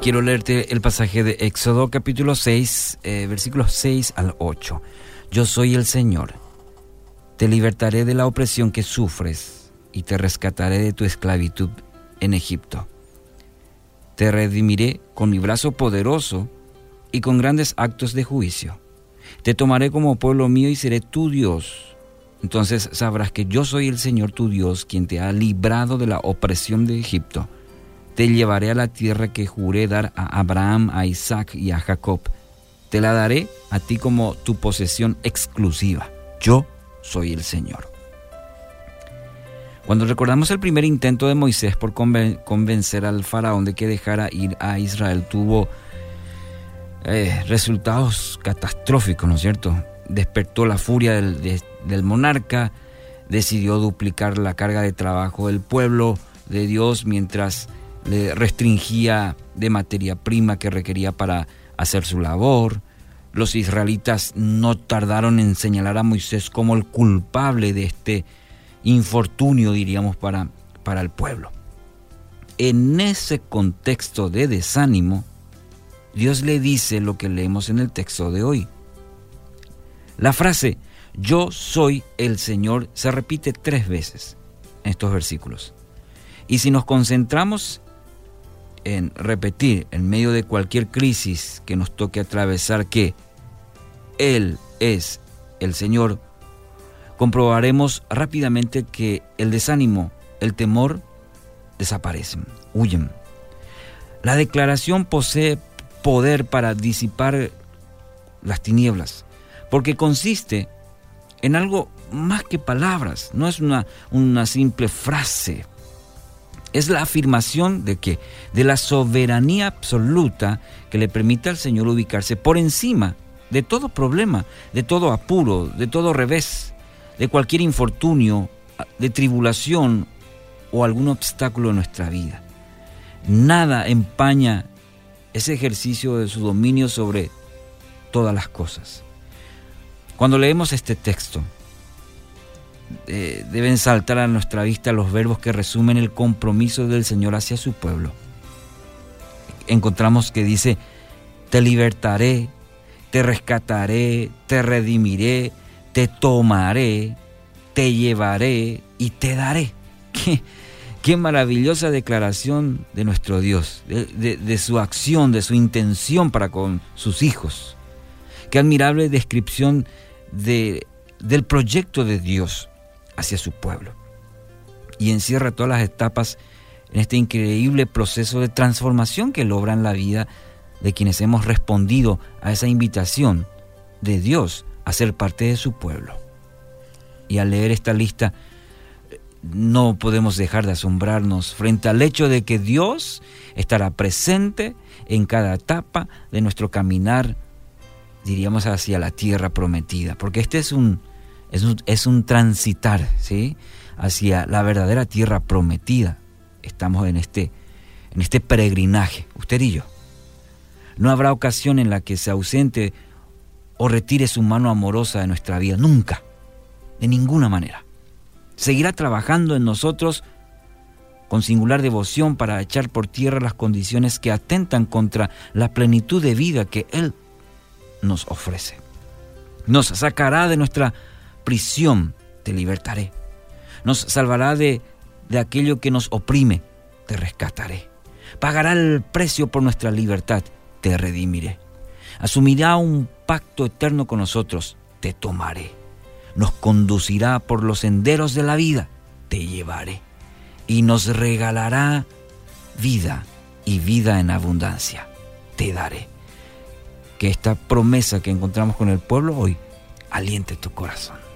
Quiero, leerte el pasaje de Éxodo capítulo 6, eh, versículos 6 al 8. Yo soy el Señor. Te libertaré de la opresión que sufres y te rescataré de tu esclavitud en Egipto. Te redimiré con mi brazo poderoso y con grandes actos de juicio. Te tomaré como pueblo mío y seré tu Dios. Entonces sabrás que yo soy el Señor tu Dios, quien te ha librado de la opresión de Egipto te llevaré a la tierra que juré dar a Abraham, a Isaac y a Jacob. Te la daré a ti como tu posesión exclusiva. Yo soy el Señor. Cuando recordamos el primer intento de Moisés por convencer al faraón de que dejara ir a Israel, tuvo eh, resultados catastróficos, ¿no es cierto? Despertó la furia del, del monarca, decidió duplicar la carga de trabajo del pueblo de Dios mientras le restringía de materia prima que requería para hacer su labor. Los israelitas no tardaron en señalar a Moisés como el culpable de este infortunio, diríamos, para, para el pueblo. En ese contexto de desánimo, Dios le dice lo que leemos en el texto de hoy. La frase yo soy el Señor se repite tres veces en estos versículos. Y si nos concentramos en repetir en medio de cualquier crisis que nos toque atravesar que Él es el Señor, comprobaremos rápidamente que el desánimo, el temor desaparecen, huyen. La declaración posee poder para disipar las tinieblas, porque consiste en algo más que palabras, no es una, una simple frase es la afirmación de que de la soberanía absoluta que le permite al Señor ubicarse por encima de todo problema, de todo apuro, de todo revés, de cualquier infortunio, de tribulación o algún obstáculo en nuestra vida. Nada empaña ese ejercicio de su dominio sobre todas las cosas. Cuando leemos este texto, eh, deben saltar a nuestra vista los verbos que resumen el compromiso del Señor hacia su pueblo. Encontramos que dice, te libertaré, te rescataré, te redimiré, te tomaré, te llevaré y te daré. Qué, qué maravillosa declaración de nuestro Dios, de, de su acción, de su intención para con sus hijos. Qué admirable descripción de, del proyecto de Dios hacia su pueblo. Y encierra todas las etapas en este increíble proceso de transformación que logra en la vida de quienes hemos respondido a esa invitación de Dios a ser parte de su pueblo. Y al leer esta lista, no podemos dejar de asombrarnos frente al hecho de que Dios estará presente en cada etapa de nuestro caminar, diríamos, hacia la tierra prometida, porque este es un, es un, transitar ¿sí? hacia la verdadera tierra prometida. Estamos en este, en este peregrinaje, usted y yo. No habrá ocasión en la que se ausente o retire su mano amorosa de nuestra vida, nunca, de ninguna manera. Seguirá trabajando en nosotros con singular devoción para echar por tierra las condiciones que atentan contra la plenitud de vida que Él nos ofrece. Nos sacará de nuestra prisión, te libertaré. Nos salvará de, de aquello que nos oprime, te rescataré. Pagará el precio por nuestra libertad, te redimiré. Asumirá un pacto eterno con nosotros, te tomaré. Nos conducirá por los senderos de la vida, te llevaré. Y nos regalará vida y vida en abundancia, te daré. Que esta promesa que encontramos con el pueblo hoy aliente tu corazón.